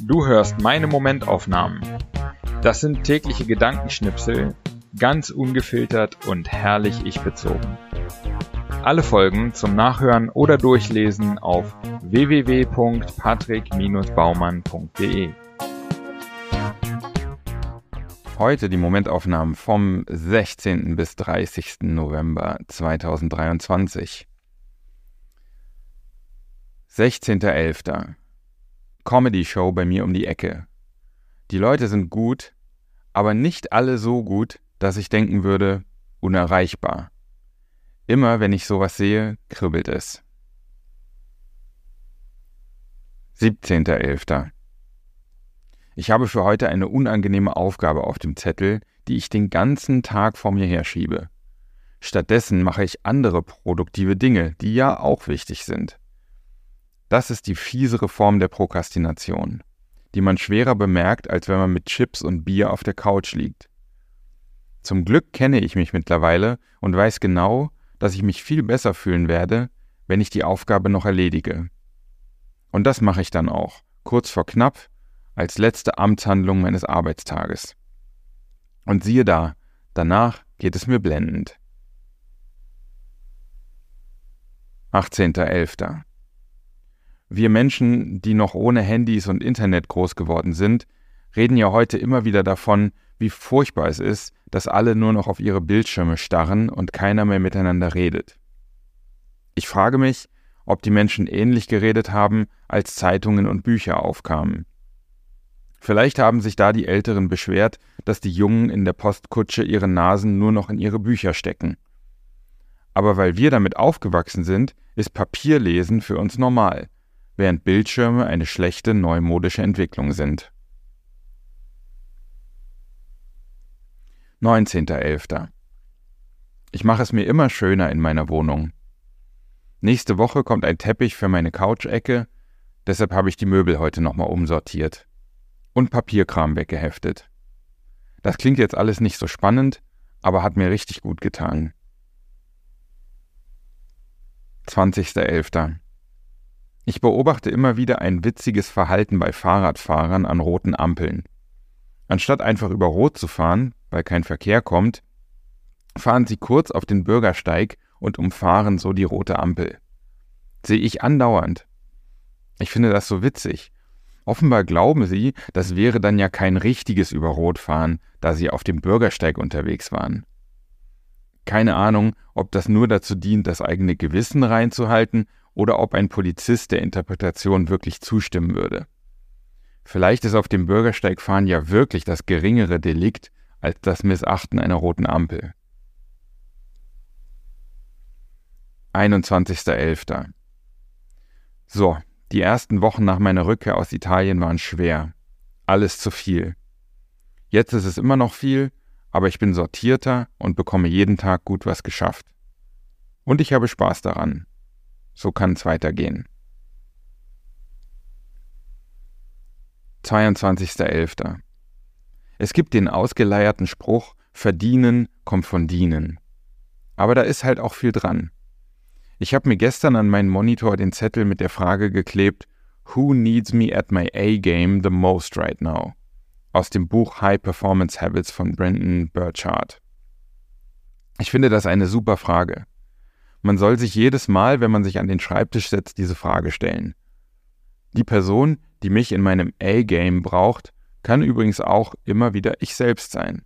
Du hörst meine Momentaufnahmen. Das sind tägliche Gedankenschnipsel, ganz ungefiltert und herrlich ich bezogen. Alle Folgen zum Nachhören oder Durchlesen auf www.patrick-baumann.de. Heute die Momentaufnahmen vom 16. bis 30. November 2023. 16.11. Comedy-Show bei mir um die Ecke. Die Leute sind gut, aber nicht alle so gut, dass ich denken würde, unerreichbar. Immer wenn ich sowas sehe, kribbelt es. 17.11. Ich habe für heute eine unangenehme Aufgabe auf dem Zettel, die ich den ganzen Tag vor mir herschiebe. Stattdessen mache ich andere produktive Dinge, die ja auch wichtig sind. Das ist die fiesere Form der Prokrastination, die man schwerer bemerkt, als wenn man mit Chips und Bier auf der Couch liegt. Zum Glück kenne ich mich mittlerweile und weiß genau, dass ich mich viel besser fühlen werde, wenn ich die Aufgabe noch erledige. Und das mache ich dann auch, kurz vor knapp, als letzte Amtshandlung meines Arbeitstages. Und siehe da, danach geht es mir blendend. 18.11. Wir Menschen, die noch ohne Handys und Internet groß geworden sind, reden ja heute immer wieder davon, wie furchtbar es ist, dass alle nur noch auf ihre Bildschirme starren und keiner mehr miteinander redet. Ich frage mich, ob die Menschen ähnlich geredet haben, als Zeitungen und Bücher aufkamen. Vielleicht haben sich da die Älteren beschwert, dass die Jungen in der Postkutsche ihre Nasen nur noch in ihre Bücher stecken. Aber weil wir damit aufgewachsen sind, ist Papierlesen für uns normal, während Bildschirme eine schlechte neumodische Entwicklung sind. 19.11. Ich mache es mir immer schöner in meiner Wohnung. Nächste Woche kommt ein Teppich für meine Couch-Ecke, deshalb habe ich die Möbel heute nochmal umsortiert und Papierkram weggeheftet. Das klingt jetzt alles nicht so spannend, aber hat mir richtig gut getan. 20.11. Ich beobachte immer wieder ein witziges Verhalten bei Fahrradfahrern an roten Ampeln. Anstatt einfach über Rot zu fahren, weil kein Verkehr kommt, fahren sie kurz auf den Bürgersteig und umfahren so die rote Ampel. Sehe ich andauernd. Ich finde das so witzig, Offenbar glauben sie, das wäre dann ja kein richtiges Überrotfahren, da sie auf dem Bürgersteig unterwegs waren. Keine Ahnung, ob das nur dazu dient, das eigene Gewissen reinzuhalten oder ob ein Polizist der Interpretation wirklich zustimmen würde. Vielleicht ist auf dem Bürgersteigfahren ja wirklich das geringere Delikt als das Missachten einer roten Ampel. 21.11. So, die ersten Wochen nach meiner Rückkehr aus Italien waren schwer. Alles zu viel. Jetzt ist es immer noch viel, aber ich bin sortierter und bekomme jeden Tag gut was geschafft. Und ich habe Spaß daran. So kann es weitergehen. 22.11. Es gibt den ausgeleierten Spruch, verdienen kommt von dienen. Aber da ist halt auch viel dran. Ich habe mir gestern an meinen Monitor den Zettel mit der Frage geklebt, Who needs me at my A-game the most right now? Aus dem Buch High Performance Habits von Brandon Burchard. Ich finde das eine super Frage. Man soll sich jedes Mal, wenn man sich an den Schreibtisch setzt, diese Frage stellen. Die Person, die mich in meinem A-Game braucht, kann übrigens auch immer wieder ich selbst sein.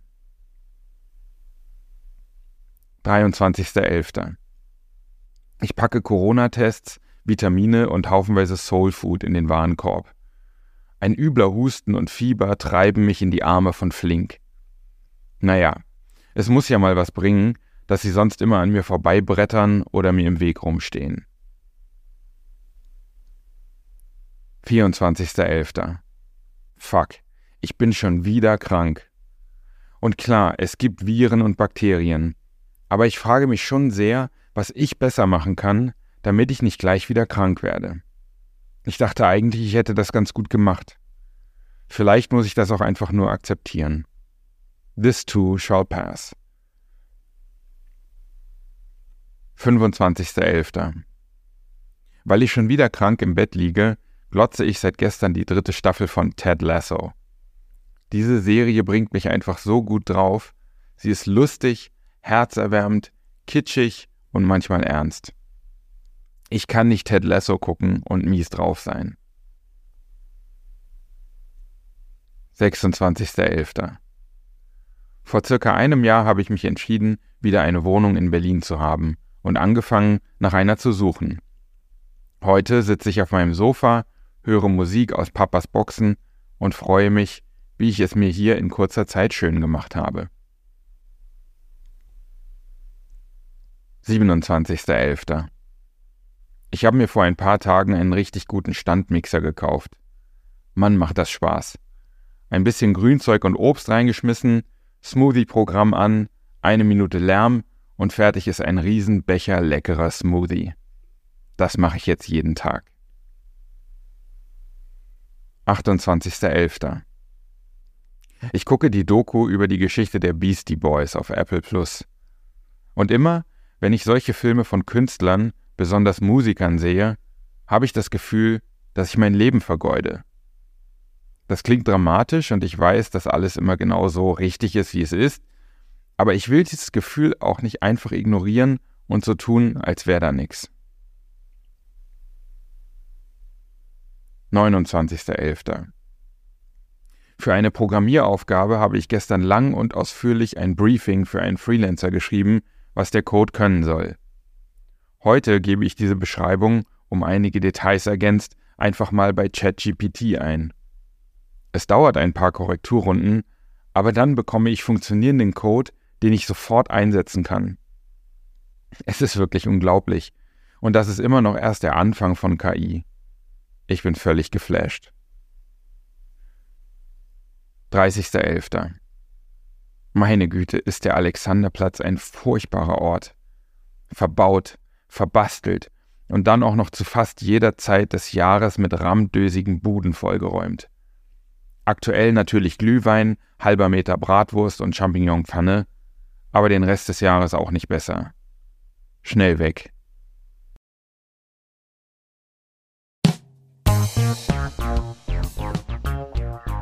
23.11. Ich packe Corona-Tests, Vitamine und haufenweise Soulfood in den Warenkorb. Ein übler Husten und Fieber treiben mich in die Arme von Flink. Naja, es muss ja mal was bringen, dass sie sonst immer an mir vorbeibrettern oder mir im Weg rumstehen. 24.11. Fuck, ich bin schon wieder krank. Und klar, es gibt Viren und Bakterien, aber ich frage mich schon sehr, was ich besser machen kann, damit ich nicht gleich wieder krank werde. Ich dachte eigentlich, ich hätte das ganz gut gemacht. Vielleicht muss ich das auch einfach nur akzeptieren. This too shall pass. 25.11. Weil ich schon wieder krank im Bett liege, glotze ich seit gestern die dritte Staffel von Ted Lasso. Diese Serie bringt mich einfach so gut drauf. Sie ist lustig, herzerwärmend, kitschig und manchmal ernst. Ich kann nicht Ted Lasso gucken und mies drauf sein. 26.11. Vor circa einem Jahr habe ich mich entschieden, wieder eine Wohnung in Berlin zu haben und angefangen, nach einer zu suchen. Heute sitze ich auf meinem Sofa, höre Musik aus Papas Boxen und freue mich, wie ich es mir hier in kurzer Zeit schön gemacht habe. 27.11. Ich habe mir vor ein paar Tagen einen richtig guten Standmixer gekauft. Mann, macht das Spaß. Ein bisschen Grünzeug und Obst reingeschmissen, Smoothie-Programm an, eine Minute Lärm und fertig ist ein Riesenbecher leckerer Smoothie. Das mache ich jetzt jeden Tag. 28.11. Ich gucke die Doku über die Geschichte der Beastie Boys auf Apple Plus. Und immer, wenn ich solche Filme von Künstlern, besonders Musikern sehe, habe ich das Gefühl, dass ich mein Leben vergeude. Das klingt dramatisch und ich weiß, dass alles immer genau so richtig ist, wie es ist, aber ich will dieses Gefühl auch nicht einfach ignorieren und so tun, als wäre da nichts. 29.11. Für eine Programmieraufgabe habe ich gestern lang und ausführlich ein Briefing für einen Freelancer geschrieben, was der Code können soll. Heute gebe ich diese Beschreibung, um einige Details ergänzt, einfach mal bei ChatGPT ein. Es dauert ein paar Korrekturrunden, aber dann bekomme ich funktionierenden Code, den ich sofort einsetzen kann. Es ist wirklich unglaublich. Und das ist immer noch erst der Anfang von KI. Ich bin völlig geflasht. 30.11. Meine Güte, ist der Alexanderplatz ein furchtbarer Ort. Verbaut, verbastelt und dann auch noch zu fast jeder Zeit des Jahres mit rammdösigen Buden vollgeräumt. Aktuell natürlich Glühwein, halber Meter Bratwurst und Champignonpfanne, aber den Rest des Jahres auch nicht besser. Schnell weg.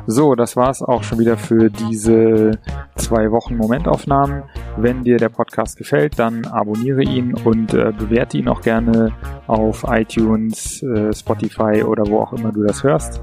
So, das war's auch schon wieder für diese zwei Wochen Momentaufnahmen. Wenn dir der Podcast gefällt, dann abonniere ihn und äh, bewerte ihn auch gerne auf iTunes, äh, Spotify oder wo auch immer du das hörst.